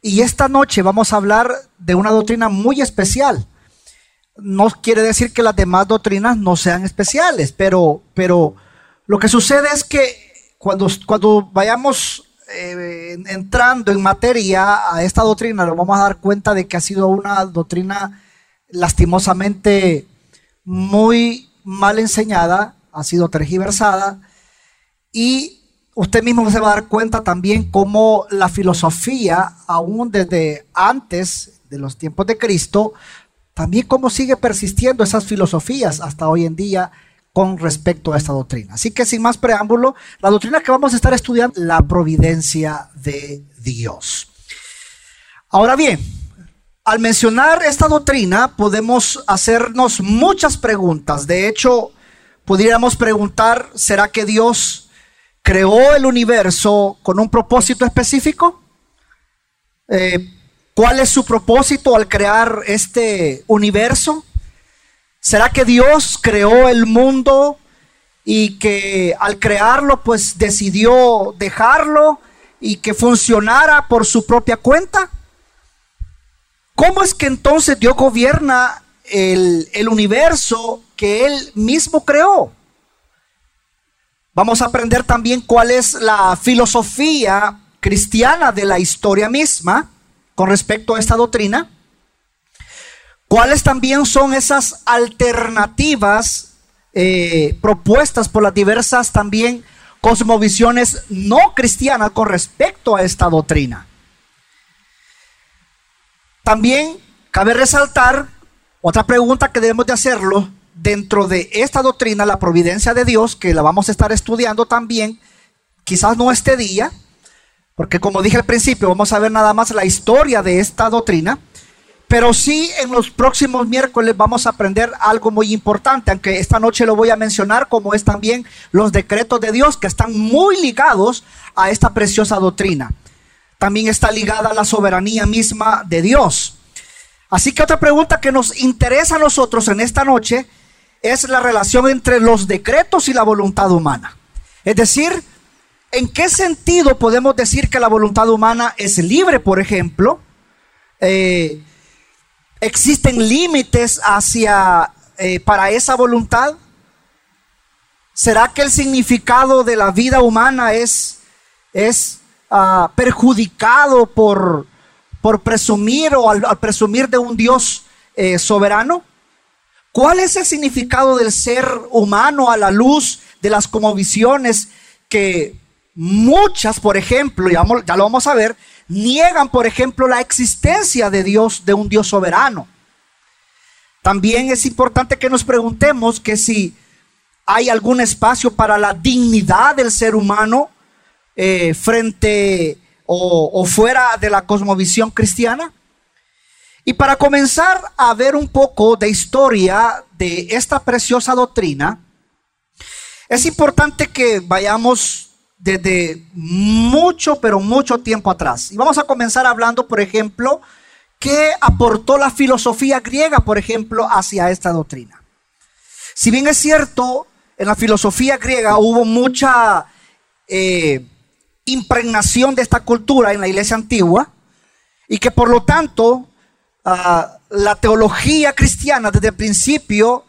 Y esta noche vamos a hablar de una doctrina muy especial. No quiere decir que las demás doctrinas no sean especiales, pero, pero lo que sucede es que cuando, cuando vayamos eh, entrando en materia a esta doctrina, nos vamos a dar cuenta de que ha sido una doctrina lastimosamente muy mal enseñada, ha sido tergiversada y usted mismo se va a dar cuenta también cómo la filosofía, aún desde antes de los tiempos de Cristo, también cómo sigue persistiendo esas filosofías hasta hoy en día con respecto a esta doctrina. Así que sin más preámbulo, la doctrina que vamos a estar estudiando, la providencia de Dios. Ahora bien, al mencionar esta doctrina podemos hacernos muchas preguntas. De hecho, podríamos preguntar, ¿será que Dios creó el universo con un propósito específico. Eh, ¿Cuál es su propósito al crear este universo? ¿Será que Dios creó el mundo y que al crearlo pues decidió dejarlo y que funcionara por su propia cuenta? ¿Cómo es que entonces Dios gobierna el, el universo que Él mismo creó? Vamos a aprender también cuál es la filosofía cristiana de la historia misma con respecto a esta doctrina. ¿Cuáles también son esas alternativas eh, propuestas por las diversas también cosmovisiones no cristianas con respecto a esta doctrina? También cabe resaltar otra pregunta que debemos de hacerlo dentro de esta doctrina, la providencia de Dios, que la vamos a estar estudiando también, quizás no este día, porque como dije al principio, vamos a ver nada más la historia de esta doctrina, pero sí en los próximos miércoles vamos a aprender algo muy importante, aunque esta noche lo voy a mencionar, como es también los decretos de Dios, que están muy ligados a esta preciosa doctrina. También está ligada a la soberanía misma de Dios. Así que otra pregunta que nos interesa a nosotros en esta noche es la relación entre los decretos y la voluntad humana. Es decir, ¿en qué sentido podemos decir que la voluntad humana es libre, por ejemplo? Eh, ¿Existen límites hacia eh, para esa voluntad? ¿Será que el significado de la vida humana es, es ah, perjudicado por, por presumir o al, presumir de un Dios eh, soberano? ¿Cuál es el significado del ser humano a la luz de las visiones que muchas, por ejemplo, ya, lo vamos a ver, niegan, por ejemplo, la existencia de Dios, de un Dios soberano? También es importante que nos preguntemos que si hay algún espacio para la dignidad del ser humano eh, frente o fuera de la cosmovisión cristiana. Y para comenzar a ver un poco de historia de esta preciosa doctrina, es importante que vayamos desde mucho, pero mucho tiempo atrás. Y vamos a comenzar hablando, por ejemplo, qué aportó la filosofía griega, por ejemplo, hacia esta doctrina. Si bien es cierto, en la filosofía griega hubo mucha eh, impregnación de esta cultura en la iglesia antigua, y que por lo tanto la teología cristiana desde el principio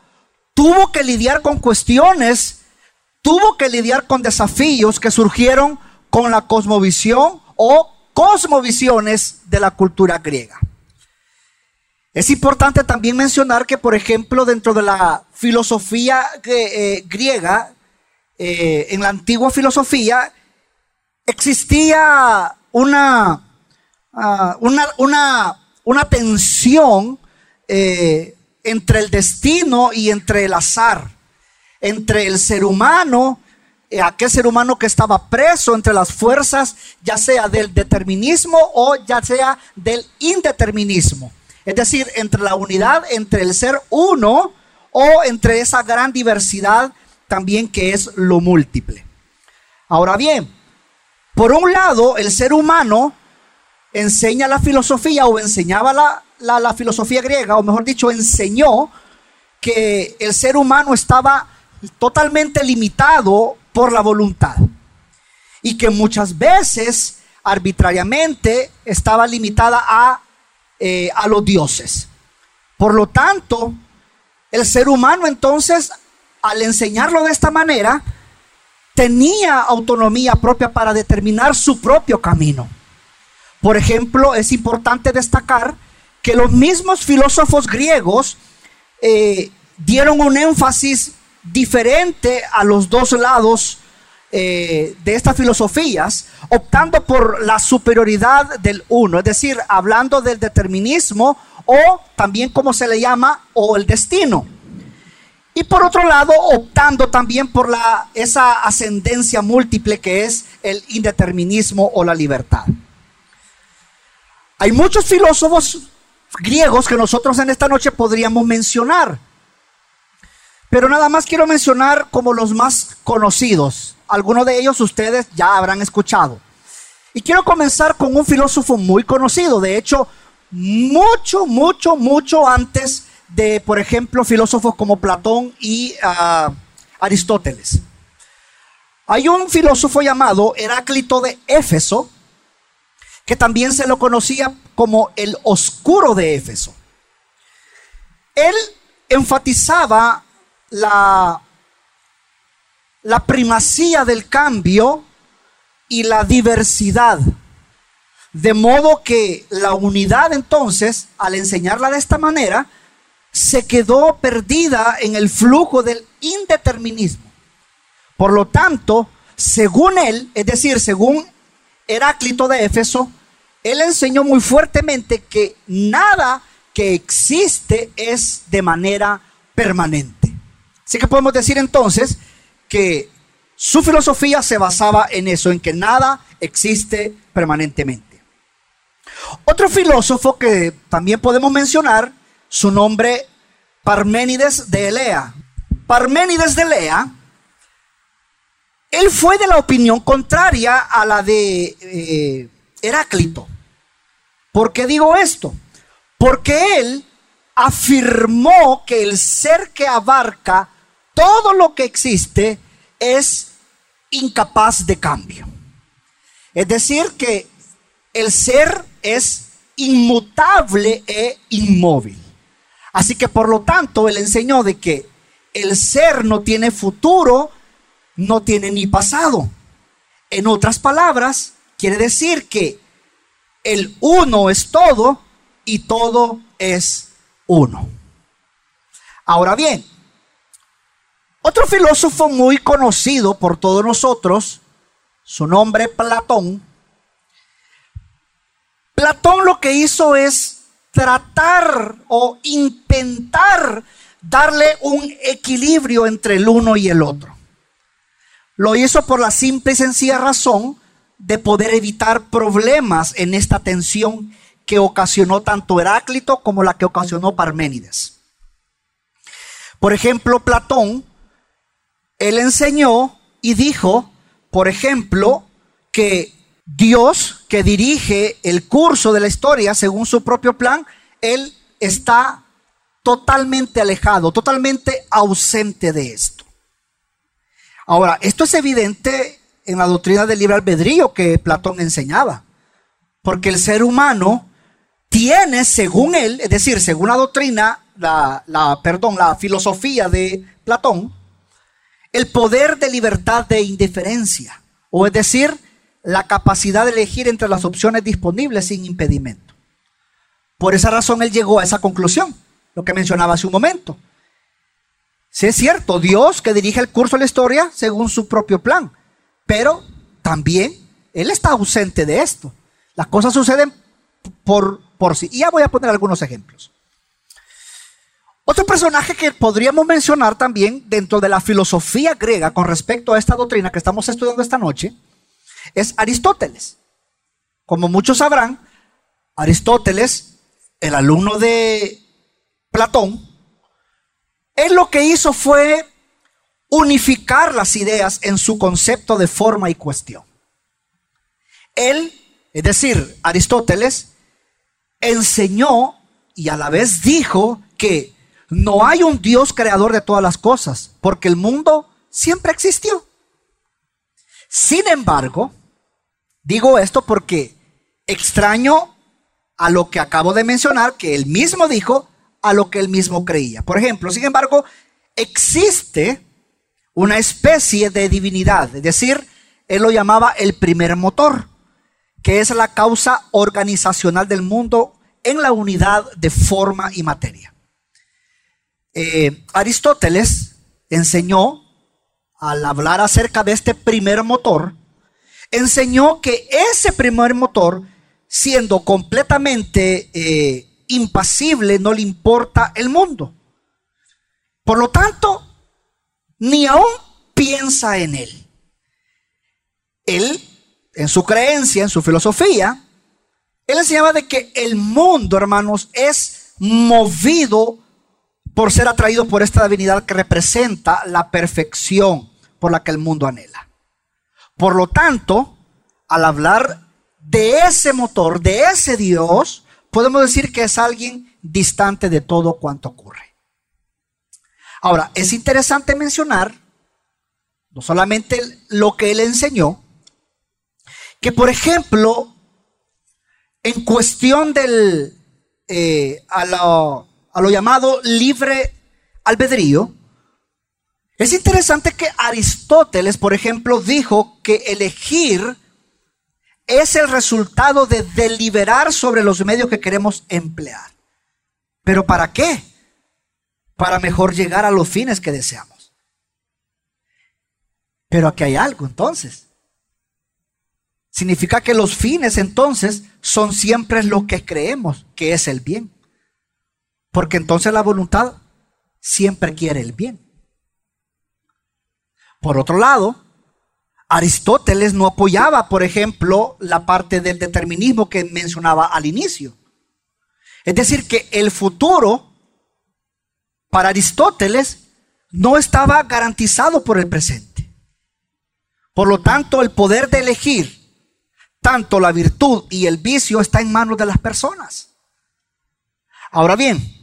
tuvo que lidiar con cuestiones, tuvo que lidiar con desafíos que surgieron con la cosmovisión o cosmovisiones de la cultura griega. Es importante también mencionar que, por ejemplo, dentro de la filosofía eh, griega, eh, en la antigua filosofía, existía una, ah, una, una una tensión eh, entre el destino y entre el azar, entre el ser humano, eh, aquel ser humano que estaba preso entre las fuerzas, ya sea del determinismo o ya sea del indeterminismo. Es decir, entre la unidad, entre el ser uno o entre esa gran diversidad también que es lo múltiple. Ahora bien, por un lado, el ser humano enseña la filosofía o enseñaba la, filosofía griega, o mejor dicho, enseñó que el ser humano estaba totalmente limitado por la voluntad y que muchas veces arbitrariamente estaba limitada a, eh, a los dioses. Por lo tanto, el ser humano entonces, al enseñarlo de esta manera, tenía autonomía propia para determinar su propio camino. Por ejemplo, es importante destacar que los mismos filósofos griegos eh, dieron un énfasis diferente a los dos lados eh, de estas filosofías, optando por la superioridad del uno, es decir, hablando del determinismo o también como se le llama, o el destino. Y por otro lado, optando también por la, esa ascendencia múltiple que es el indeterminismo o la libertad. Hay muchos filósofos griegos que nosotros en esta noche podríamos mencionar. Pero nada más quiero mencionar como los más conocidos. Algunos de ellos ustedes ya habrán escuchado. Y quiero comenzar con un filósofo muy conocido. De hecho, mucho, mucho, mucho antes de, por ejemplo, filósofos como Platón y ah, Aristóteles. Hay un filósofo llamado Heráclito de Éfeso, que también se lo conocía como el oscuro de Éfeso. Él enfatizaba la, la primacía del cambio y la diversidad. De modo que la unidad entonces, al enseñarla de esta manera, se quedó perdida en el flujo del indeterminismo. Por lo tanto, según él, es decir, según Heráclito de Éfeso, él enseñó muy fuertemente que nada que existe es de manera permanente. Así que podemos decir entonces que su filosofía se basaba en eso, en que nada existe permanentemente. Otro filósofo que también podemos mencionar su nombre Parménides de Elea. Parménides de Elea, él fue de la opinión contraria a la de eh, Heráclito. ¿Por qué digo esto? Porque él afirmó que el ser que abarca todo lo que existe es incapaz de cambio. Es decir, que el ser es inmutable e inmóvil. Así que por lo tanto, él enseñó de que el ser no tiene futuro, no tiene ni pasado. En otras palabras, quiere decir que el uno es todo y todo es uno. Ahora bien, otro filósofo muy conocido por todos nosotros, su nombre Platón, Platón lo que hizo es tratar o intentar darle un equilibrio entre el uno y el otro. Lo hizo por la simple y sencilla razón de poder evitar problemas en esta tensión que ocasionó tanto Heráclito como la que ocasionó Parménides. Por ejemplo, Platón, él enseñó y dijo, por ejemplo, que Dios que dirige el curso de la historia según su propio plan, Él está totalmente alejado, totalmente ausente de esto. Ahora, esto es evidente en la doctrina del libre albedrío que Platón enseñaba, porque el ser humano tiene, según él, es decir, según la doctrina, la, perdón, la filosofía de Platón, el poder de libertad de indiferencia, o es decir, la capacidad de elegir entre las opciones disponibles sin impedimento. Por esa razón él llegó a esa conclusión, lo que mencionaba hace un momento. Si es cierto, Dios que dirige el curso de la historia según su propio plan, pero también él está ausente de esto. Las cosas suceden por, por sí. Y ya voy a poner algunos ejemplos. Otro personaje que podríamos mencionar también dentro de la filosofía griega con respecto a esta doctrina que estamos estudiando esta noche es Aristóteles. Como muchos sabrán, Aristóteles, el alumno de Platón, él lo que hizo fue unificar las ideas en su concepto de forma y cuestión. Él, es decir, Aristóteles, enseñó y a la vez dijo que no hay un Dios creador de todas las cosas, porque el mundo siempre existió. Sin embargo, Digo esto porque extraño a lo que acabo de mencionar, que él mismo dijo, a lo que él mismo creía. Por ejemplo, sin embargo, existe una especie de divinidad, es decir, él lo llamaba el primer motor, que es la causa organizacional del mundo en la unidad de forma y materia. Eh, Aristóteles enseñó, al hablar acerca de este primer motor, enseñó que ese primer motor, siendo completamente eh, impasible, no le importa el mundo. Por lo tanto, ni aún piensa en él. Él, en su creencia, en su filosofía, él enseñaba de que el mundo, hermanos, es movido por ser atraído por esta divinidad que representa la perfección por la que el mundo anhela. Por lo tanto, al hablar de ese motor, de ese Dios, podemos decir que es alguien distante de todo cuanto ocurre. Ahora, es interesante mencionar, no solamente lo que él enseñó, que por ejemplo, en cuestión del, eh, a, lo, a lo llamado libre albedrío, es interesante que Aristóteles, por ejemplo, dijo que elegir es el resultado de deliberar sobre los medios que queremos emplear. ¿Pero para qué? Para mejor llegar a los fines que deseamos. Pero aquí hay algo entonces. Significa que los fines entonces son siempre lo que creemos que es el bien. Porque entonces la voluntad siempre quiere el bien. Por otro lado, Aristóteles no apoyaba, por ejemplo, la parte del determinismo que mencionaba al inicio. Es decir, que el futuro para Aristóteles no estaba garantizado por el presente. Por lo tanto, el poder de elegir tanto la virtud y el vicio está en manos de las personas. Ahora bien,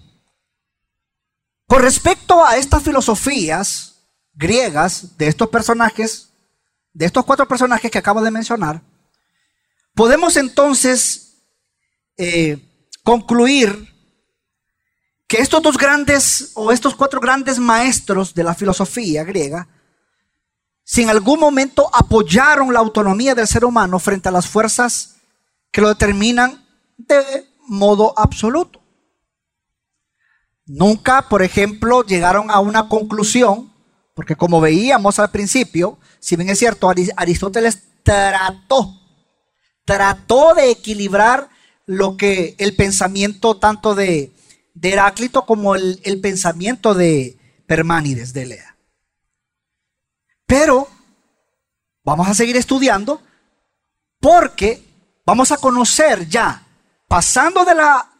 con respecto a estas filosofías, griegas de estos personajes, de estos cuatro personajes que acabo de mencionar, podemos entonces eh, concluir que estos dos grandes o estos cuatro grandes maestros de la filosofía griega, si en algún momento apoyaron la autonomía del ser humano frente a las fuerzas que lo determinan de modo absoluto. Nunca, por ejemplo, llegaron a una conclusión porque como veíamos al principio, si bien es cierto, Aristóteles trató, trató de equilibrar lo que el pensamiento tanto de, Heráclito como el, el pensamiento de Permánides de Lea. Pero vamos a seguir estudiando porque vamos a conocer ya, pasando de la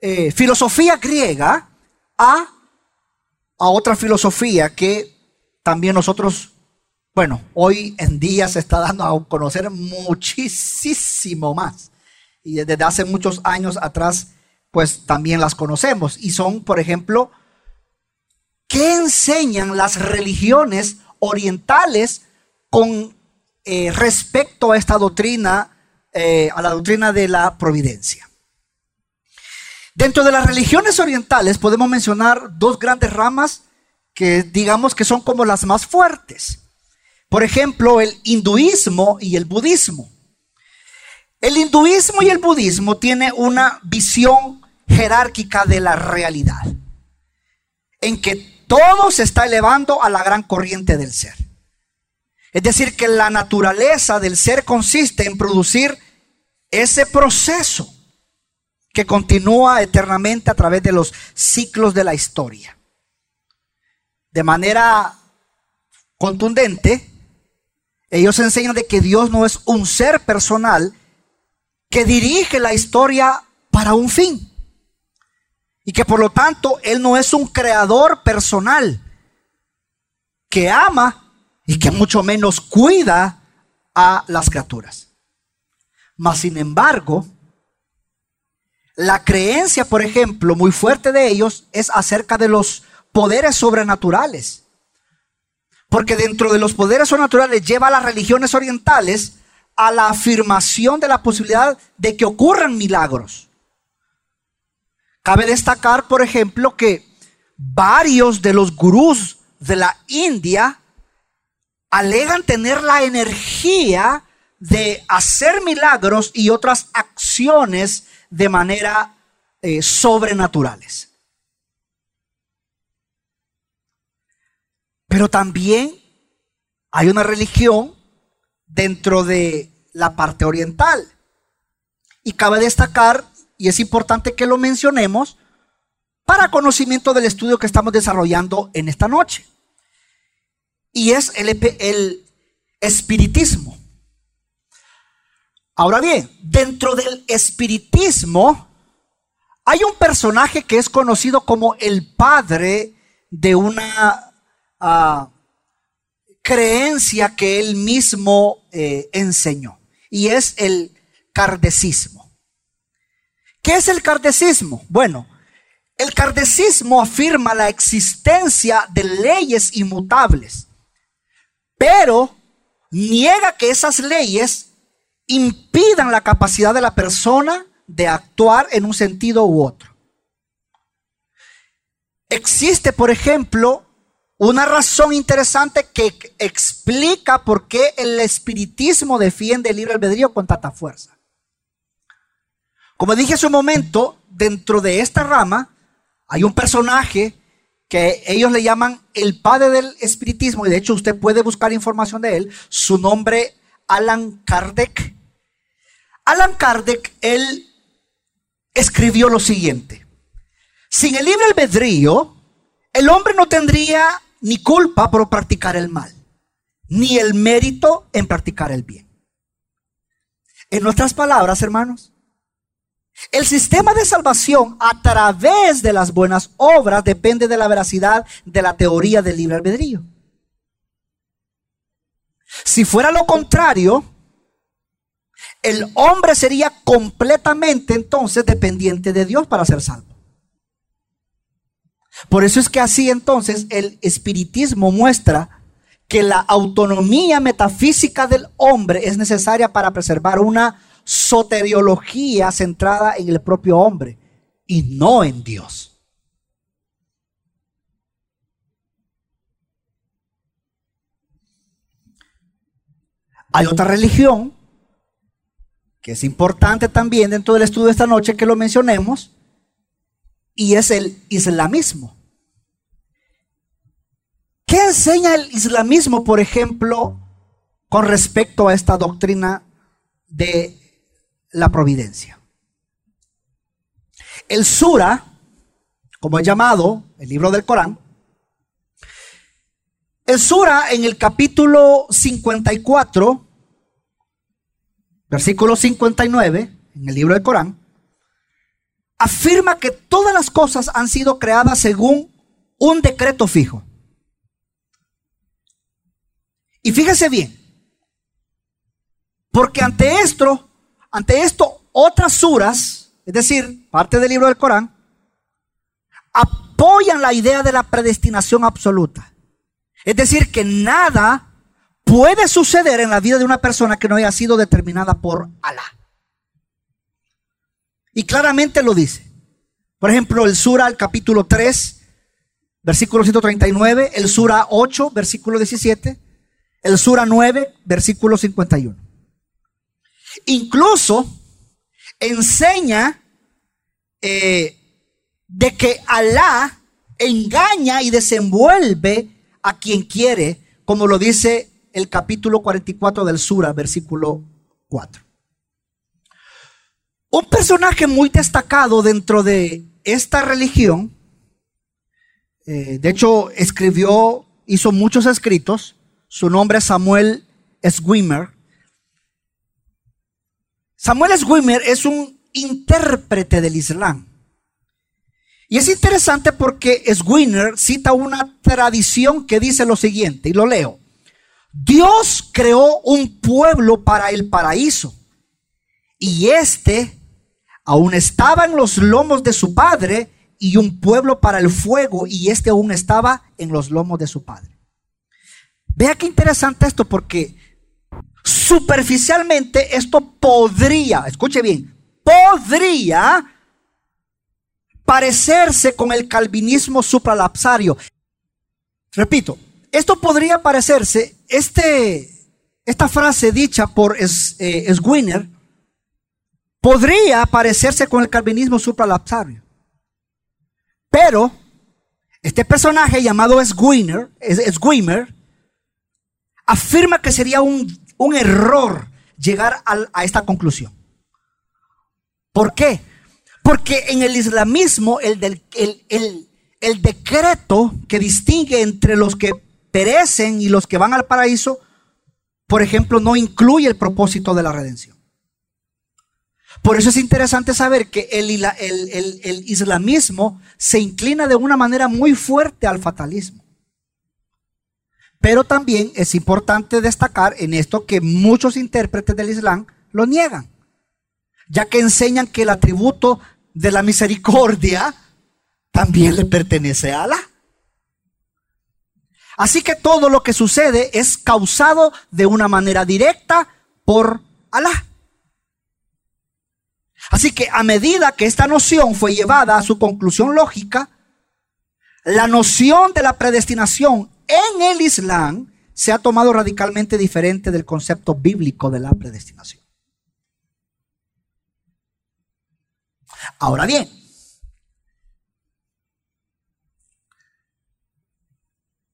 eh, filosofía griega a a otra filosofía que también nosotros, bueno, hoy en día se está dando a conocer muchísimo más. Y desde hace muchos años atrás, pues también las conocemos. Y son, por ejemplo, ¿qué enseñan las religiones orientales con eh, respecto a esta doctrina, eh, a la doctrina de la providencia? Dentro de las religiones orientales podemos mencionar dos grandes ramas que digamos que son como las más fuertes. Por ejemplo, el hinduismo y el budismo. El hinduismo y el budismo tienen una visión jerárquica de la realidad, en que todo se está elevando a la gran corriente del ser. Es decir, que la naturaleza del ser consiste en producir ese proceso que continúa eternamente a través de los ciclos de la historia. De manera contundente, ellos enseñan de que Dios no es un ser personal que dirige la historia para un fin. Y que por lo tanto Él no es un creador personal que ama y que mucho menos cuida a las criaturas. Mas sin embargo, la creencia, por ejemplo, muy fuerte de ellos es acerca de los poderes sobrenaturales. Porque dentro de los poderes sobrenaturales lleva a las religiones orientales a la afirmación de la posibilidad de que ocurran milagros. Cabe destacar, por ejemplo, que varios de los gurús de la India alegan tener la energía de hacer milagros y otras acciones de manera eh, sobrenaturales. Pero también hay una religión dentro de la parte oriental. Y cabe destacar, y es importante que lo mencionemos, para conocimiento del estudio que estamos desarrollando en esta noche. Y es el, espiritismo. Ahora bien, dentro del espiritismo hay un personaje que es conocido como el padre de una ah, creencia que él mismo eh, enseñó, y es el cardecismo. ¿Qué es el cardecismo? Bueno, el cardecismo afirma la existencia de leyes inmutables, pero niega que esas leyes impidan la capacidad de la persona de actuar en un sentido u otro. Existe, por ejemplo, una razón interesante que explica por qué el espiritismo defiende el libre albedrío con tanta fuerza. Como dije hace un momento, dentro de esta rama hay un personaje que ellos le llaman el padre del espiritismo, y de hecho usted puede buscar información de él, su nombre Alan Kardec. Alan Kardec, él escribió lo siguiente. Sin el libre albedrío, el hombre no tendría ni culpa por practicar el mal, ni el mérito en practicar el bien. En nuestras palabras, hermanos, el sistema de salvación a través de las buenas obras depende de la veracidad de la teoría del libre albedrío. Si fuera lo contrario, el hombre sería completamente entonces dependiente de Dios para ser salvo. Por eso es que así entonces el espiritismo muestra que la autonomía metafísica del hombre es necesaria para preservar una soteriología centrada en el propio hombre y no en Dios. Hay otra religión que es importante también dentro del estudio de esta noche que lo mencionemos, y es el islamismo. ¿Qué enseña el islamismo, por ejemplo, con respecto a esta doctrina de la providencia? El Sura, como es llamado el libro del Corán, el Sura en el capítulo 54, versículo 59, en el libro del Corán, afirma que todas las cosas han sido creadas según un decreto fijo. Y fíjese bien, porque ante esto, ante esto, otras suras, es decir, parte del libro del Corán, apoyan la idea de la predestinación absoluta. Es decir, que nada puede suceder en la vida de una persona que no haya sido determinada por Alá. Y claramente lo dice. Por ejemplo, el Sura, el capítulo 3, versículo 139, el Sura 8, versículo 17, el Sura 9, versículo 51. Incluso enseña eh, de que Alá engaña y desenvuelve a quien quiere, como lo dice el capítulo 44 del Sura, versículo 4. Un personaje muy destacado dentro de esta religión, eh, de hecho escribió, hizo muchos escritos, su nombre es Samuel Swimmer. Samuel Swimmer es un intérprete del Islam. Y es interesante porque Swimmer cita una tradición que dice lo siguiente, y lo leo. Dios creó un pueblo para el paraíso, y este aún estaba en los lomos de su padre y un pueblo para el fuego y este aún estaba en los lomos de su padre. Vea qué interesante esto porque superficialmente esto podría, escuche bien, podría parecerse con el calvinismo supralapsario. Repito, esto podría parecerse, este, esta frase dicha por eh, Swinner, podría parecerse con el calvinismo supralapsario. Pero este personaje llamado Swinner, afirma que sería un, error llegar a esta conclusión. ¿Por qué? Porque en el islamismo el, el decreto que distingue entre los que perecen y los que van al paraíso, por ejemplo, no incluye el propósito de la redención. Por eso es interesante saber que el, el, islamismo se inclina de una manera muy fuerte al fatalismo. Pero también es importante destacar en esto que muchos intérpretes del Islam lo niegan, ya que enseñan que el atributo de la misericordia también le pertenece a Alá. Así que todo lo que sucede es causado de una manera directa por Alá. Así que a medida que esta noción fue llevada a su conclusión lógica, la noción de la predestinación en el Islam se ha tomado radicalmente diferente del concepto bíblico de la predestinación. Ahora bien,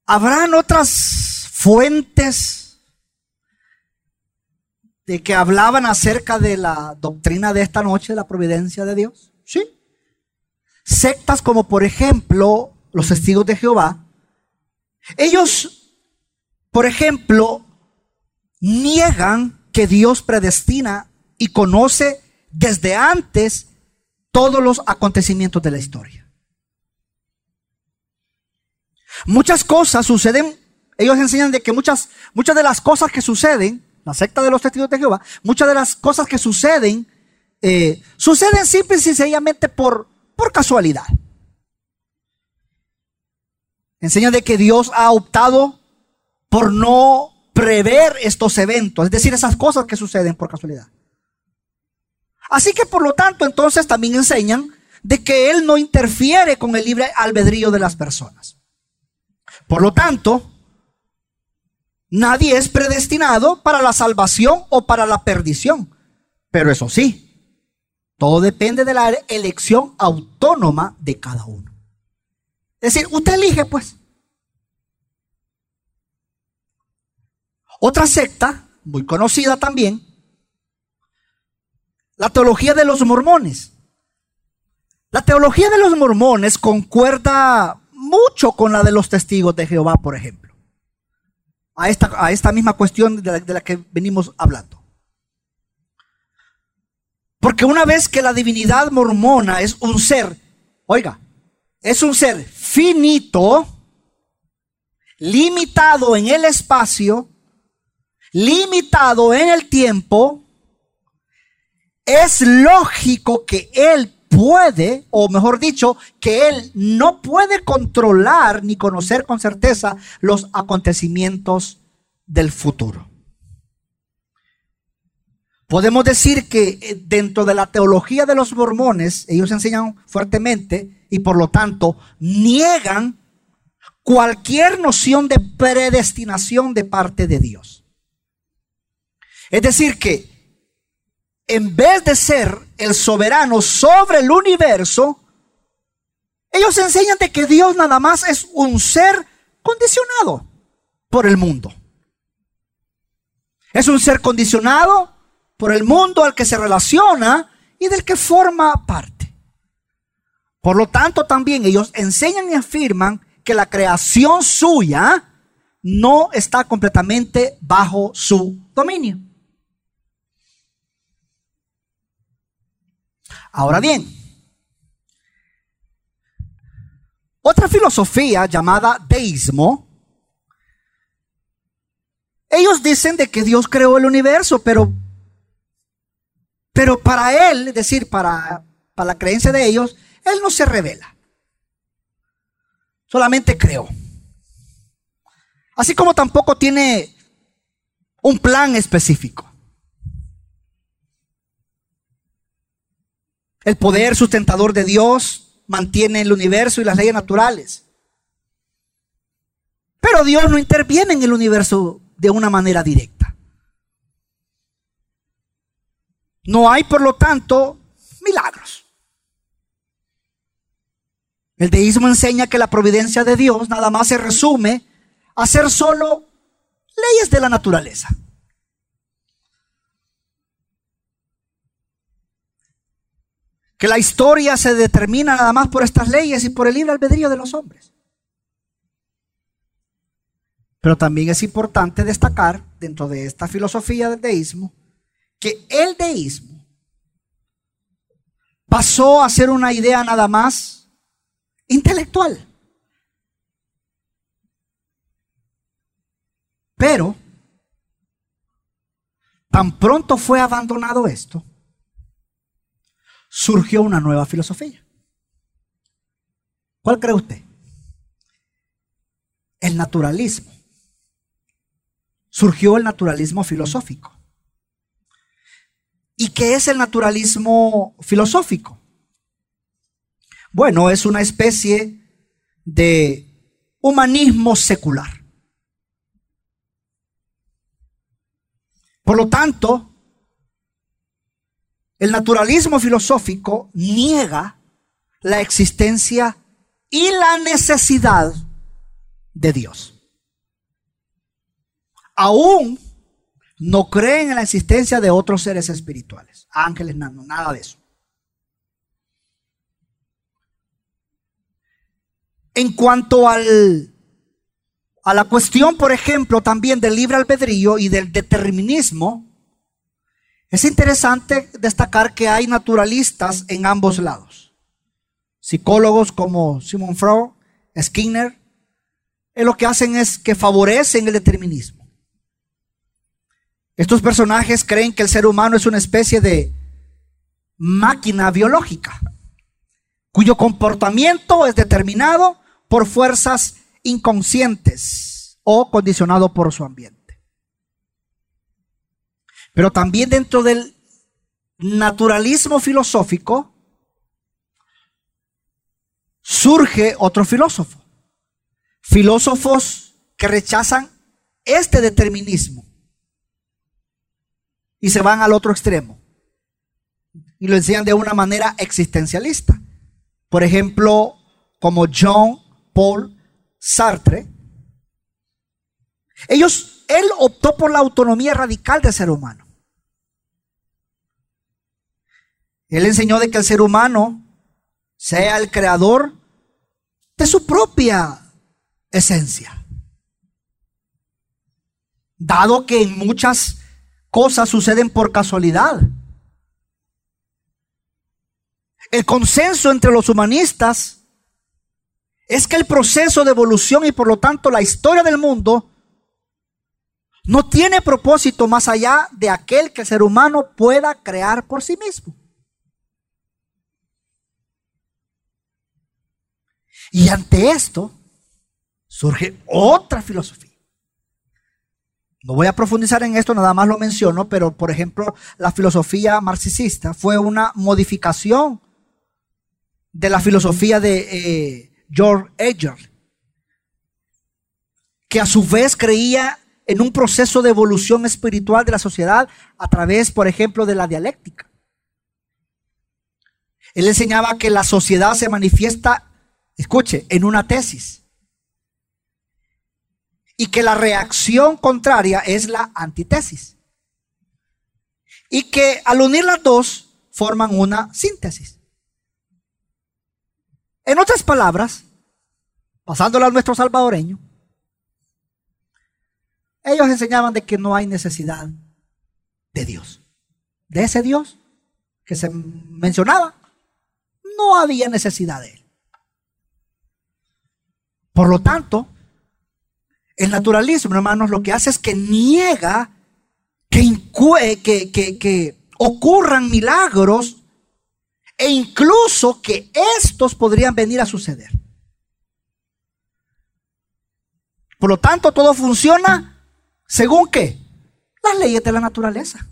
¿habrán otras fuentes de que hablaban acerca de la doctrina de esta noche, de la providencia de Dios. Sí. Sectas como por ejemplo los testigos de Jehová. Ellos, por ejemplo, niegan que Dios predestina y conoce desde antes todos los acontecimientos de la historia. Muchas cosas suceden, ellos enseñan de que muchas, muchas de las cosas que suceden la secta de los testigos de Jehová, muchas de las cosas que suceden, eh, suceden simple y sencillamente por, por casualidad. Enseña de que Dios ha optado por no prever estos eventos, es decir, esas cosas que suceden por casualidad. Así que por lo tanto, entonces también enseñan de que Él no interfiere con el libre albedrío de las personas. Por lo tanto, Nadie es predestinado para la salvación o para la perdición. Pero eso sí, todo depende de la elección autónoma de cada uno. Es decir, usted elige pues. Otra secta, muy conocida también, la teología de los mormones. La teología de los mormones concuerda mucho con la de los testigos de Jehová, por ejemplo a esta, a esta misma cuestión de la, de la que venimos hablando. Porque una vez que la divinidad mormona es un ser, oiga, es un ser finito, limitado en el espacio, limitado en el tiempo, es lógico que él puede, o mejor dicho, que él no puede controlar ni conocer con certeza los acontecimientos del futuro. Podemos decir que eh, dentro de la teología de los mormones, ellos enseñan fuertemente y por lo tanto niegan cualquier noción de predestinación de parte de Dios. Es decir, que en vez de ser el soberano sobre el universo, ellos enseñan de que Dios nada más es un ser condicionado por el mundo. Es un ser condicionado por el mundo al que se relaciona y del que forma parte. Por lo tanto, también ellos enseñan y afirman que la creación suya no está completamente bajo su dominio. Ahora bien, otra filosofía llamada deísmo, ellos dicen de que Dios creó el universo, pero, pero para él, es decir, para, para la creencia de ellos, él no se revela. Solamente creó. Así como tampoco tiene un plan específico. El poder sustentador de Dios mantiene el universo y las leyes naturales. Pero Dios no interviene en el universo de una manera directa. No hay, por lo tanto, El deísmo enseña que la providencia de Dios nada más se resume a ser solo leyes de la naturaleza. Que la historia se determina nada más por estas leyes y por el libre albedrío de los hombres. Pero también es importante destacar dentro de esta filosofía del deísmo que el deísmo pasó a ser una idea nada más intelectual. Pero, tan pronto fue abandonado esto, surgió una nueva filosofía. ¿Cuál cree usted? El naturalismo surgió el naturalismo filosófico. ¿Y qué es el naturalismo filosófico? Bueno, es una especie de humanismo secular. Por lo tanto, el naturalismo filosófico niega la existencia y la necesidad de Dios aún no creen en la existencia de otros seres espirituales, ángeles, nada, de eso. En cuanto al, a la cuestión, por ejemplo, también del libre albedrío y del determinismo, es interesante destacar que hay naturalistas en ambos lados. Psicólogos como Simon Freud, Skinner, lo que hacen es que favorecen el determinismo. Estos personajes creen que el ser humano es una especie de máquina biológica, cuyo comportamiento es determinado por fuerzas inconscientes o condicionado por su ambiente. Pero también dentro del naturalismo filosófico surge otro filósofo. Filósofos que rechazan este determinismo y se van al otro extremo. Y lo enseñan de una manera existencialista. Por ejemplo, como John Paul Sartre. Ellos, él optó por la autonomía radical del ser humano. Él enseñó de que el ser humano sea el creador de su propia esencia. Dado que en muchas cosas suceden por casualidad. El consenso entre los humanistas es que el proceso de evolución y por lo tanto la historia del mundo no tiene propósito más allá de aquel que el ser humano pueda crear por sí mismo. Y ante esto surge otra filosofía. No voy a profundizar en esto, nada más lo menciono, pero por ejemplo, la filosofía marxista fue una modificación de la filosofía de eh, George Edger, que a su vez creía en un proceso de evolución espiritual de la sociedad a través, por ejemplo, de la dialéctica. Él enseñaba que la sociedad se manifiesta, escuche, en una tesis y que la reacción contraria es la antítesis. Y que al unir las dos forman una síntesis. En otras palabras, pasándola a nuestro salvadoreño, ellos enseñaban de que no hay necesidad de Dios. De ese Dios que se mencionaba, no había necesidad de él. Por lo tanto, el naturalismo, hermanos, lo que hace es que niega que, ocurran milagros e incluso que estos podrían venir a suceder. Por lo tanto, todo funciona según qué? Las leyes de la naturaleza.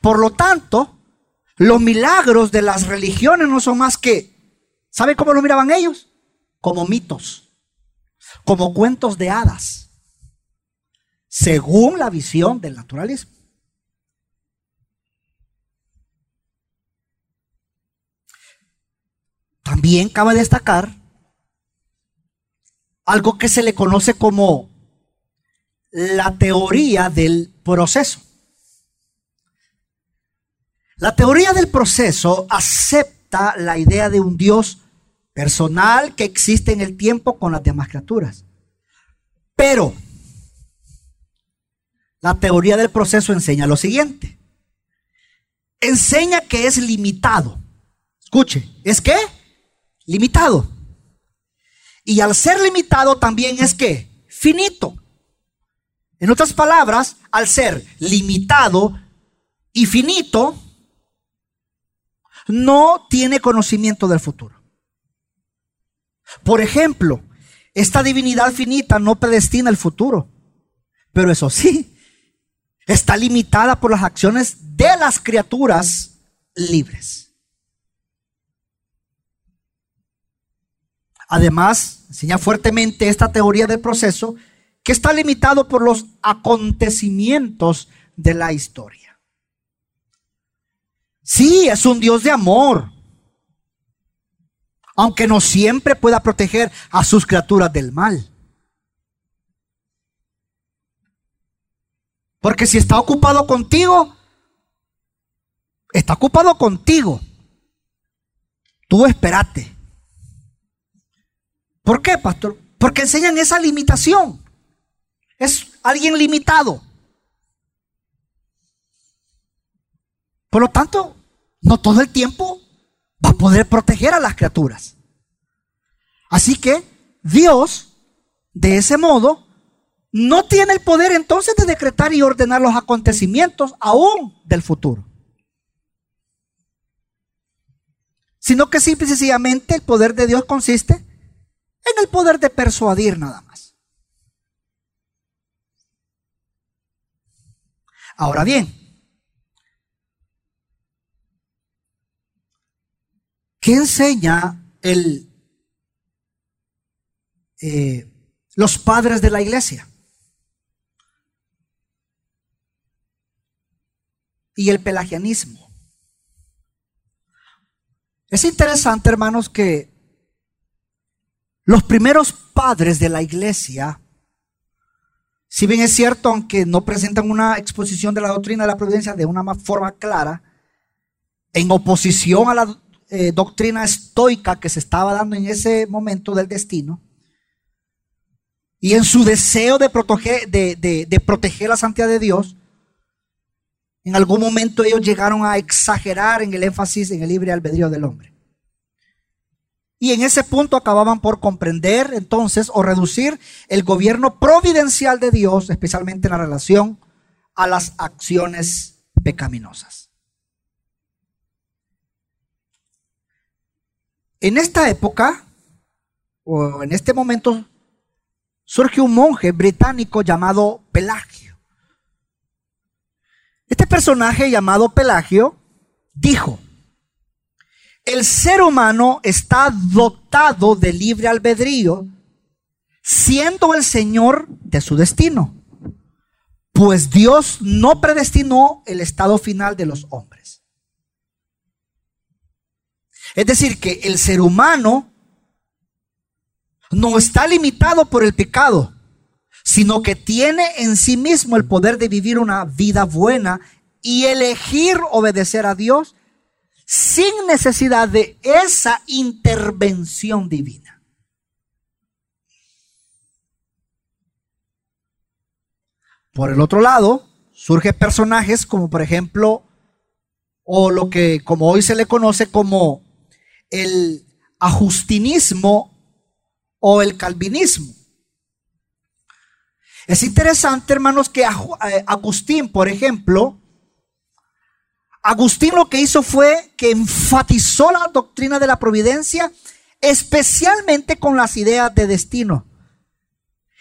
Por lo tanto, Los milagros de las religiones no son más que, ¿saben cómo lo miraban ellos? Como mitos, como cuentos de hadas, según la visión del naturalismo. También cabe destacar algo que se le conoce como la teoría del proceso. La teoría del proceso acepta la idea de un Dios personal que existe en el tiempo con las demás criaturas. Pero la teoría del proceso enseña lo siguiente. Enseña que es limitado. Escuche, ¿es qué? Limitado. Y al ser limitado también es que finito. En otras palabras, al ser limitado y finito, no tiene conocimiento del futuro. Por ejemplo, esta divinidad finita no predestina el futuro, pero eso sí, está limitada por las acciones de las criaturas libres. Además, enseña fuertemente esta teoría del proceso que está limitado por los acontecimientos de la historia. Sí, es un Dios de amor, aunque no siempre pueda proteger a sus criaturas del mal. Porque si está ocupado contigo, está ocupado contigo. Tú espérate. ¿Por qué, pastor? Porque enseñan esa limitación. Es alguien limitado. Por lo tanto, no todo el tiempo va a poder proteger a las criaturas. Así que Dios, de ese modo, no tiene el poder entonces de decretar y ordenar los acontecimientos aún del futuro. Sino que simple y sencillamente el poder de Dios consiste en el poder de persuadir nada más. Ahora bien, ¿qué enseña el, eh, los padres de la iglesia? Y el pelagianismo. Es interesante, hermanos, que los primeros padres de la iglesia, si bien es cierto, aunque no presentan una exposición de la doctrina de la providencia de una forma clara, en oposición a la eh, doctrina estoica que se estaba dando en ese momento del destino, y en su deseo de proteger, de proteger la santidad de Dios, en algún momento ellos llegaron a exagerar en el énfasis en el libre albedrío del hombre. Y en ese punto acababan por comprender entonces o reducir el gobierno providencial de Dios, especialmente en la relación a las acciones pecaminosas. En esta época, o en este momento, surge un monje británico llamado Pelagio. Este personaje llamado Pelagio dijo, el ser humano está dotado de libre albedrío, siendo el Señor de su destino, pues Dios no predestinó el estado final de los hombres. Es decir, que el ser humano no está limitado por el pecado, sino que tiene en sí mismo el poder de vivir una vida buena y elegir obedecer a Dios sin necesidad de esa intervención divina. Por el otro lado, surgen personajes como por ejemplo, o lo que como hoy se le conoce como el ajustinismo o el calvinismo. Es interesante, hermanos, que eh, Agustín, por ejemplo, Agustín lo que hizo fue que enfatizó la doctrina de la providencia, especialmente con las ideas de destino.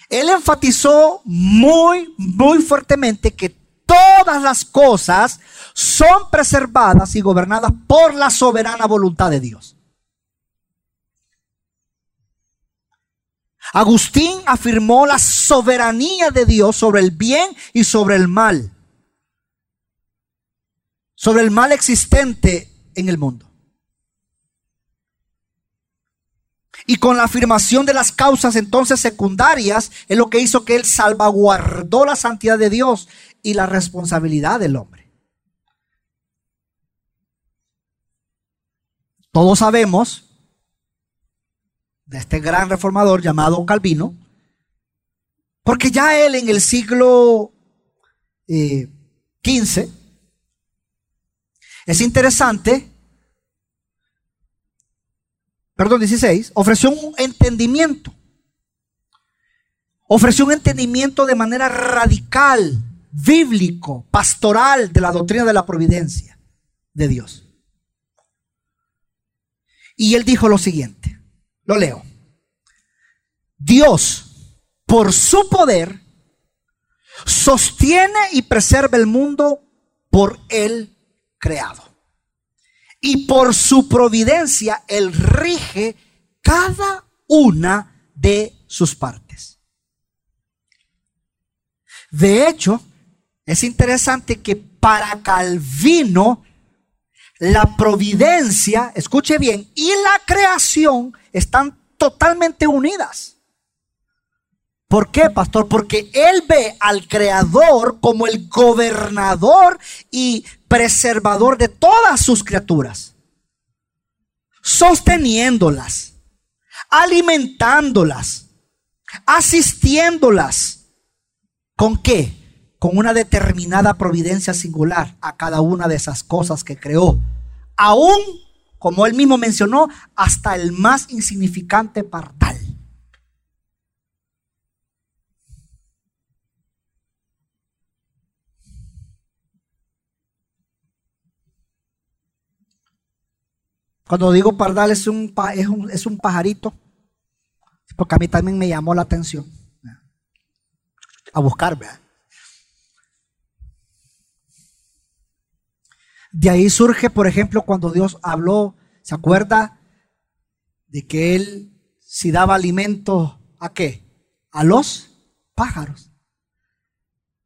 Él enfatizó muy, muy fuertemente que todas las cosas son preservadas y gobernadas por la soberana voluntad de Dios. Agustín afirmó la soberanía de Dios sobre el bien y sobre el mal. Sobre el mal existente en el mundo. Y con la afirmación de las causas entonces secundarias es lo que hizo que él salvaguardó la santidad de Dios y la responsabilidad del hombre. Todos sabemos de este gran reformador llamado Calvino, porque ya él en el siglo eh, es interesante, perdón, 16, ofreció un entendimiento, ofreció un entendimiento de manera radical, bíblico, pastoral de la doctrina de la providencia de Dios. Y él dijo lo siguiente, lo leo. Dios, por su poder, sostiene y preserva el mundo por él creado. Y por su providencia, él rige cada una de sus partes. De hecho, es interesante que para Calvino, la providencia, escuche bien, y la creación están totalmente unidas. ¿Por qué, pastor? Porque él ve al creador como el gobernador y preservador de todas sus criaturas, sosteniéndolas, alimentándolas, asistiéndolas. ¿Con qué? Con una determinada providencia singular a cada una de esas cosas que creó aún, como él mismo mencionó, hasta el más insignificante pardal. Cuando digo pardal es un, es un, pajarito, porque a mí también me llamó la atención. A buscar, De ahí surge, por ejemplo, cuando Dios habló, ¿se acuerda? De que Él si daba alimento a qué? A los pájaros.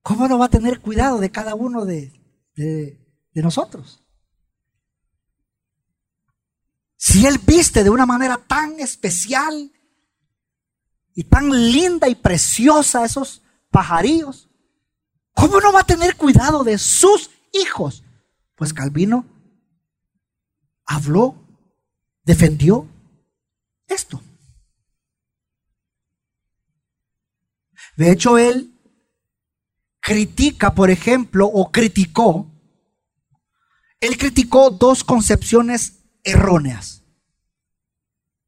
¿Cómo no va a tener cuidado de cada uno de, de, nosotros? Si Él viste de una manera tan especial y tan linda y preciosa esos pajarillos, ¿cómo no va a tener cuidado de sus hijos? Pues Calvino habló, defendió esto. De hecho, él critica, por ejemplo, o criticó, él criticó dos concepciones erróneas.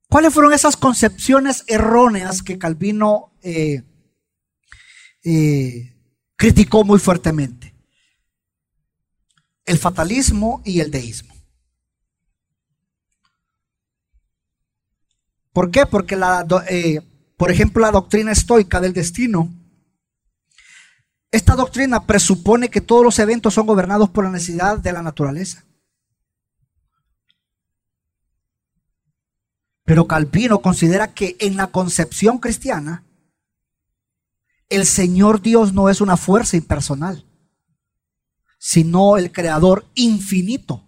¿Cuáles fueron esas concepciones erróneas que Calvino eh, eh, criticó muy fuertemente? el fatalismo y el deísmo. ¿Por qué? Porque, la, eh, por ejemplo, la doctrina estoica del destino, esta doctrina presupone que todos los eventos son gobernados por la necesidad de la naturaleza. Pero Calvino considera que en la concepción cristiana, el Señor Dios no es una fuerza impersonal sino el creador infinito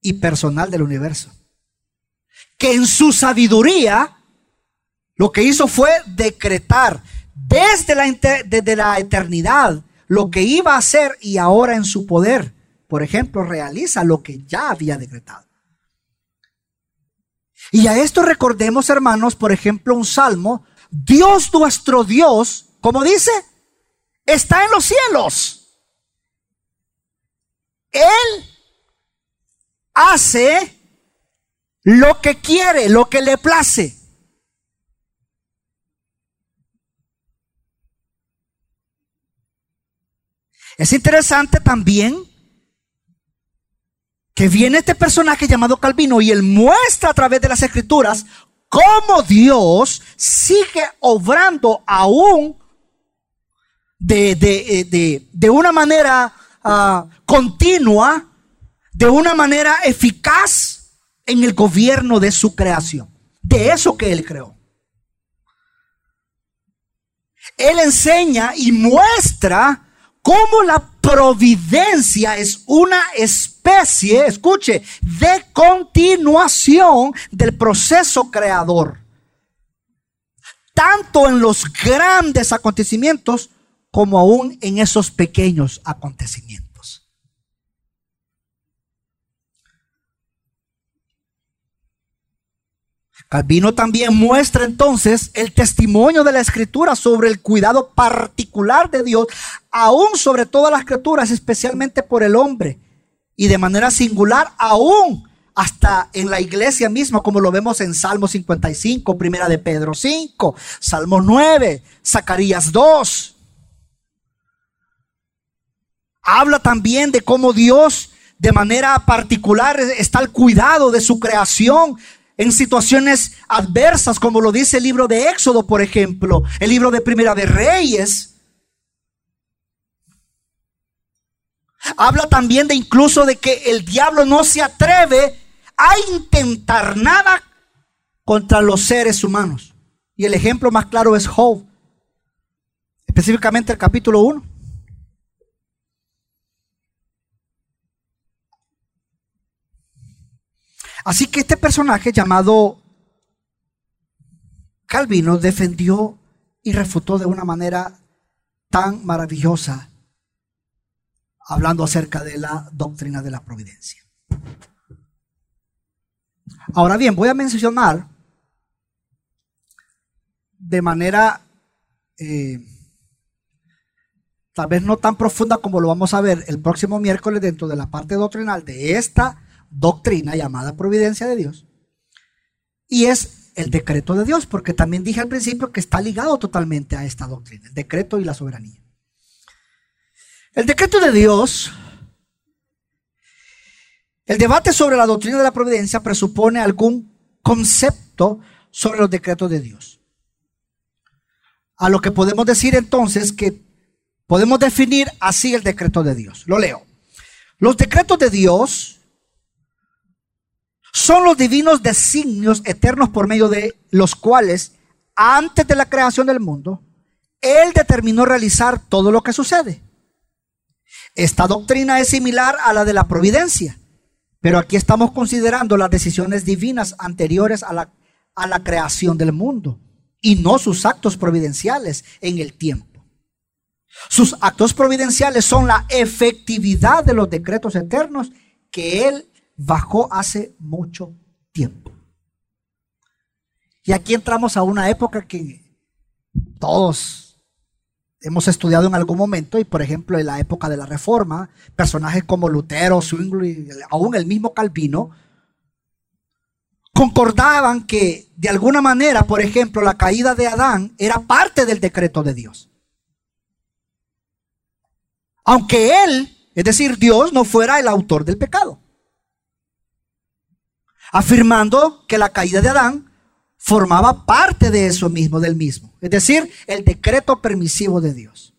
y personal del universo. Que en su sabiduría lo que hizo fue decretar desde la, desde la eternidad lo que iba a hacer y ahora en su poder, por ejemplo, realiza lo que ya había decretado. Y a esto recordemos, hermanos, por ejemplo, un salmo, Dios nuestro Dios, como dice, está en los cielos. Él hace lo que quiere, lo que le place. Es interesante también que viene este personaje llamado Calvino y él muestra a través de las escrituras cómo Dios sigue obrando aún de, de, de, una manera ah, continua, de una manera eficaz en el gobierno de su creación, de eso que Él creó. Él enseña y muestra cómo la providencia es una especie, escuche, de continuación del proceso creador. Tanto en los grandes acontecimientos como aún en esos pequeños acontecimientos. Calvino también muestra entonces el testimonio de la escritura sobre el cuidado particular de Dios, aún sobre todas las criaturas, especialmente por el hombre, y de manera singular, aún hasta en la iglesia misma, como lo vemos en Salmo 55, Primera de Pedro 5, Salmo 9, Zacarías 2. Habla también de cómo Dios de manera particular está al cuidado de su creación, en situaciones adversas, como lo dice el libro de Éxodo, por ejemplo, el libro de Primera de Reyes. Habla también de incluso de que el diablo no se atreve a intentar nada contra los seres humanos. Y el ejemplo más claro es Job, específicamente el capítulo 1. Así que este personaje llamado Calvino defendió y refutó de una manera tan maravillosa, hablando acerca de la doctrina de la providencia. Ahora bien, voy a mencionar de manera eh, tal vez no tan profunda como lo vamos a ver el próximo miércoles dentro de la parte doctrinal de esta doctrina llamada providencia de Dios. Y es el decreto de Dios, porque también dije al principio que está ligado totalmente a esta doctrina, el decreto y la soberanía. El decreto de Dios, el debate sobre la doctrina de la providencia presupone algún concepto sobre los decretos de Dios. A lo que podemos decir entonces que podemos definir así el decreto de Dios. Lo leo. Los decretos de Dios son los divinos designios eternos por medio de los cuales, antes de la creación del mundo, Él determinó realizar todo lo que sucede. Esta doctrina es similar a la de la providencia, pero aquí estamos considerando las decisiones divinas anteriores a la, a la creación del mundo y no sus actos providenciales en el tiempo. Sus actos providenciales son la efectividad de los decretos eternos que Él bajó hace mucho tiempo. Y aquí entramos a una época que todos hemos estudiado en algún momento, y por ejemplo en la época de la Reforma, personajes como Lutero, Zwingli, aún el mismo Calvino, concordaban que de alguna manera, por ejemplo, la caída de Adán era parte del decreto de Dios. Aunque él, es decir, Dios, no fuera el autor del pecado afirmando que la caída de Adán formaba parte de eso mismo, del mismo, es decir, el decreto permisivo de Dios.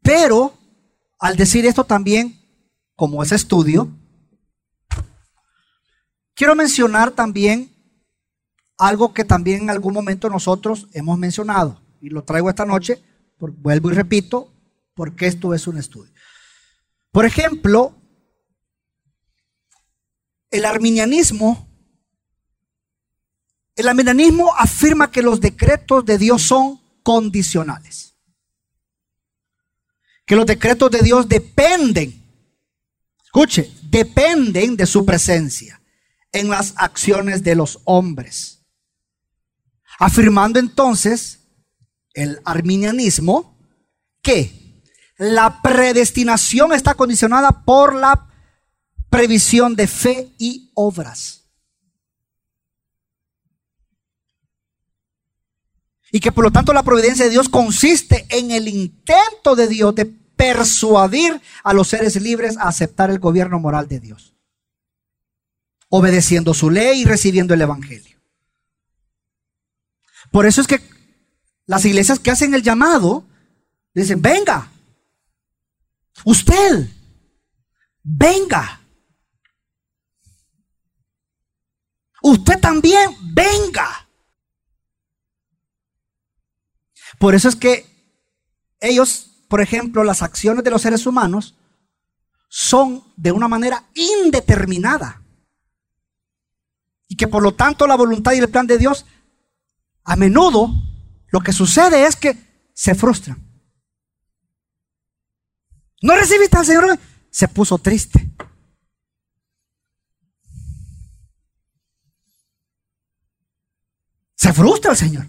Pero al decir esto también, como ese estudio, quiero mencionar también algo que también en algún momento nosotros hemos mencionado, y lo traigo esta noche, vuelvo y repito, porque esto es un estudio. Por ejemplo, el arminianismo, el arminianismo afirma que los decretos de Dios son condicionales. Que los decretos de Dios dependen, escuche, dependen de su presencia en las acciones de los hombres. Afirmando entonces el arminianismo que la predestinación está condicionada por la previsión de fe y obras. Y que por lo tanto la providencia de Dios consiste en el intento de Dios de persuadir a los seres libres a aceptar el gobierno moral de Dios, obedeciendo su ley y recibiendo el Evangelio. Por eso es que Las iglesias que hacen el llamado, dicen, venga, usted, venga. Usted también, venga. Por eso es que ellos, por ejemplo, las acciones de los seres humanos son de una manera indeterminada. Y que por lo tanto la voluntad y el plan de Dios, a menudo lo que sucede es que se frustran. No recibiste al Señor, se puso triste. Se frustra el Señor.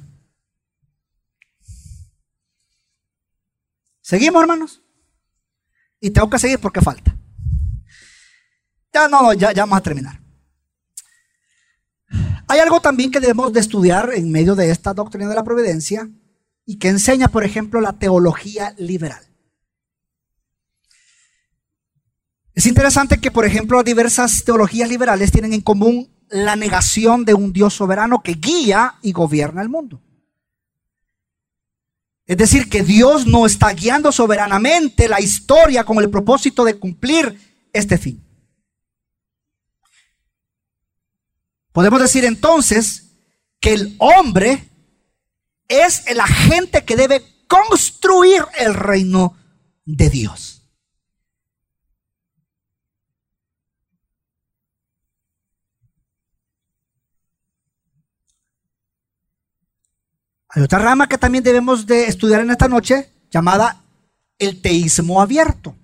¿Seguimos, hermanos? Y tengo que seguir porque falta. Ya no, ya, ya vamos a terminar. Hay algo también que debemos de estudiar en medio de esta doctrina de la providencia y que enseña, por ejemplo, la teología liberal. Es interesante que, por ejemplo, diversas teologías liberales tienen en común la negación de un Dios soberano que guía y gobierna el mundo. Es decir, que Dios no está guiando soberanamente la historia con el propósito de cumplir este fin. Podemos decir entonces que el hombre es el agente que debe construir el reino de Dios. Hay otra rama que también debemos de estudiar en esta noche llamada el teísmo abierto.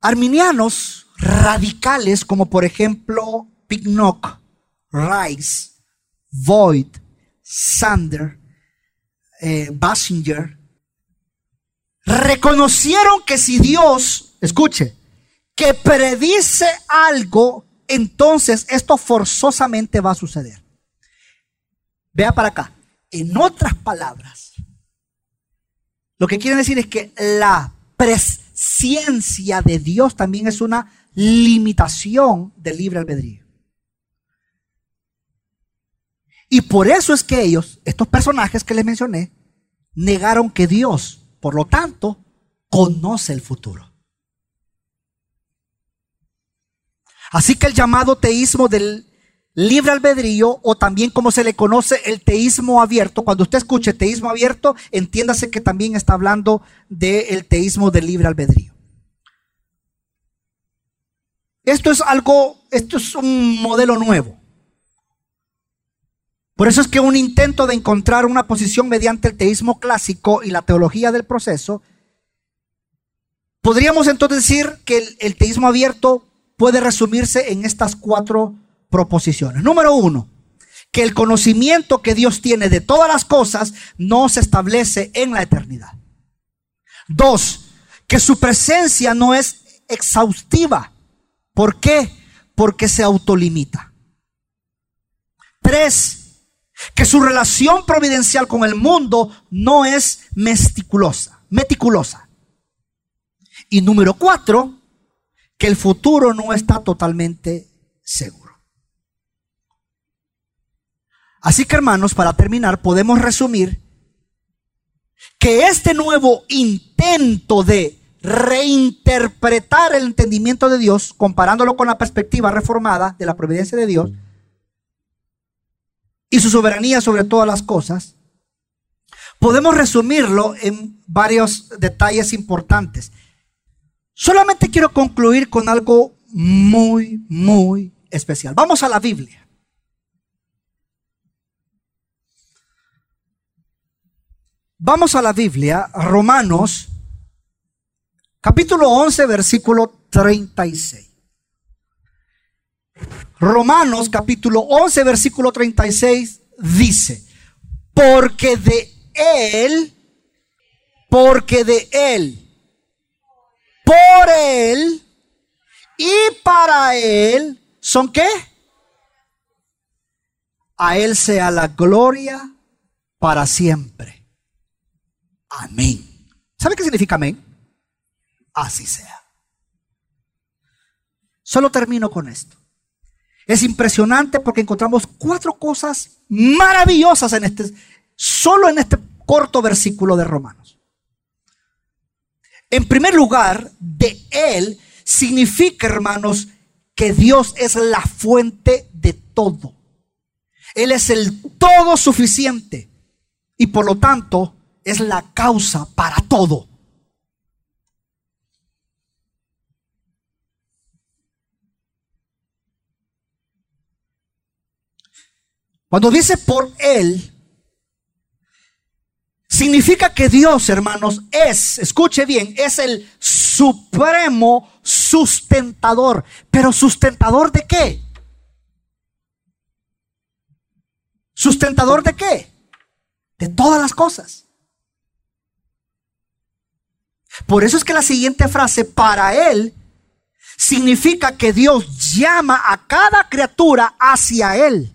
Arminianos radicales como por ejemplo Pignock, Rice, Void, Sander, eh, Basinger, reconocieron que si Dios, escuche, que predice algo, entonces esto forzosamente va a suceder. Vea para acá. En otras palabras, lo que quieren decir es que la presencia de Dios también es una limitación del libre albedrío. Y por eso es que ellos, estos personajes que les mencioné, negaron que Dios, por lo tanto, conoce el futuro. Así que el llamado teísmo del libre albedrío o también como se le conoce el teísmo abierto. Cuando usted escuche teísmo abierto, entiéndase que también está hablando del teísmo del libre albedrío. Esto es algo, esto es un modelo nuevo. Por eso es que un intento de encontrar una posición mediante el teísmo clásico y la teología del proceso, podríamos entonces decir que el, el teísmo abierto puede resumirse en estas cuatro proposiciones. Número uno, que el conocimiento que Dios tiene de todas las cosas no se establece en la eternidad. Dos, que su presencia no es exhaustiva. ¿Por qué? Porque se autolimita. Tres, que su relación providencial con el mundo no es meticulosa, meticulosa. Y número cuatro, que el futuro no está totalmente seguro. Así que hermanos, para terminar, podemos resumir que este nuevo intento de reinterpretar el entendimiento de Dios, comparándolo con la perspectiva reformada de la providencia de Dios y su soberanía sobre todas las cosas, podemos resumirlo en varios detalles importantes. Solamente quiero concluir con algo muy, muy especial. Vamos a la Biblia. Vamos a la Biblia, Romanos, capítulo 11, versículo 36. Romanos, capítulo 11, versículo 36, dice, porque de Él, porque de Él, por Él y para Él, ¿son qué? A Él sea la gloria para siempre. Amén. ¿Sabe qué significa amén? Así sea. Solo termino con esto. Es impresionante porque encontramos cuatro cosas maravillosas en este, solo en este corto versículo de Romanos. En primer lugar, de Él significa, hermanos, que Dios es la fuente de todo. Él es el todo suficiente y por lo tanto es la causa para todo. Cuando dice por Él, significa que Dios, hermanos, es, escuche bien, es el supremo sustentador. Pero sustentador de qué? ¿Sustentador de qué? De todas las cosas. Por eso es que la siguiente frase, para Él, significa que Dios llama a cada criatura hacia Él.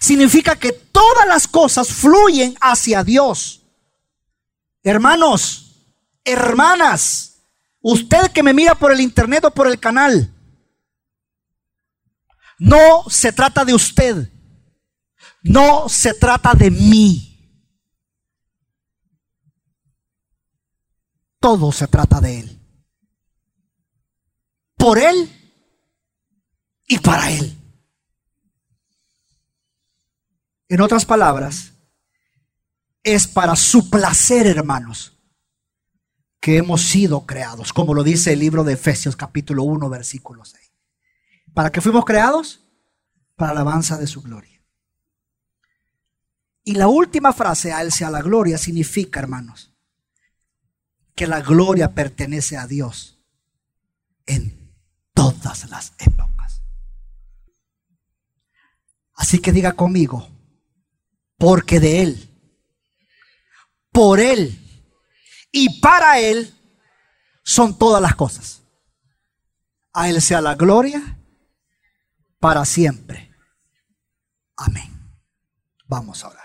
Significa que todas las cosas fluyen hacia Dios. Hermanos, hermanas, usted que me mira por el internet o por el canal, no se trata de usted, no se trata de mí. Todo se trata de Él. Por Él y para Él. En otras palabras, es para su placer, hermanos, que hemos sido creados, como lo dice el libro de Efesios capítulo 1, versículo 6. ¿Para qué fuimos creados? Para la alabanza de su gloria. Y la última frase, a Él sea la gloria, significa, hermanos, que la gloria pertenece a Dios en todas las épocas. Así que diga conmigo, porque de Él, por Él y para Él son todas las cosas. A Él sea la gloria para siempre. Amén. Vamos a orar.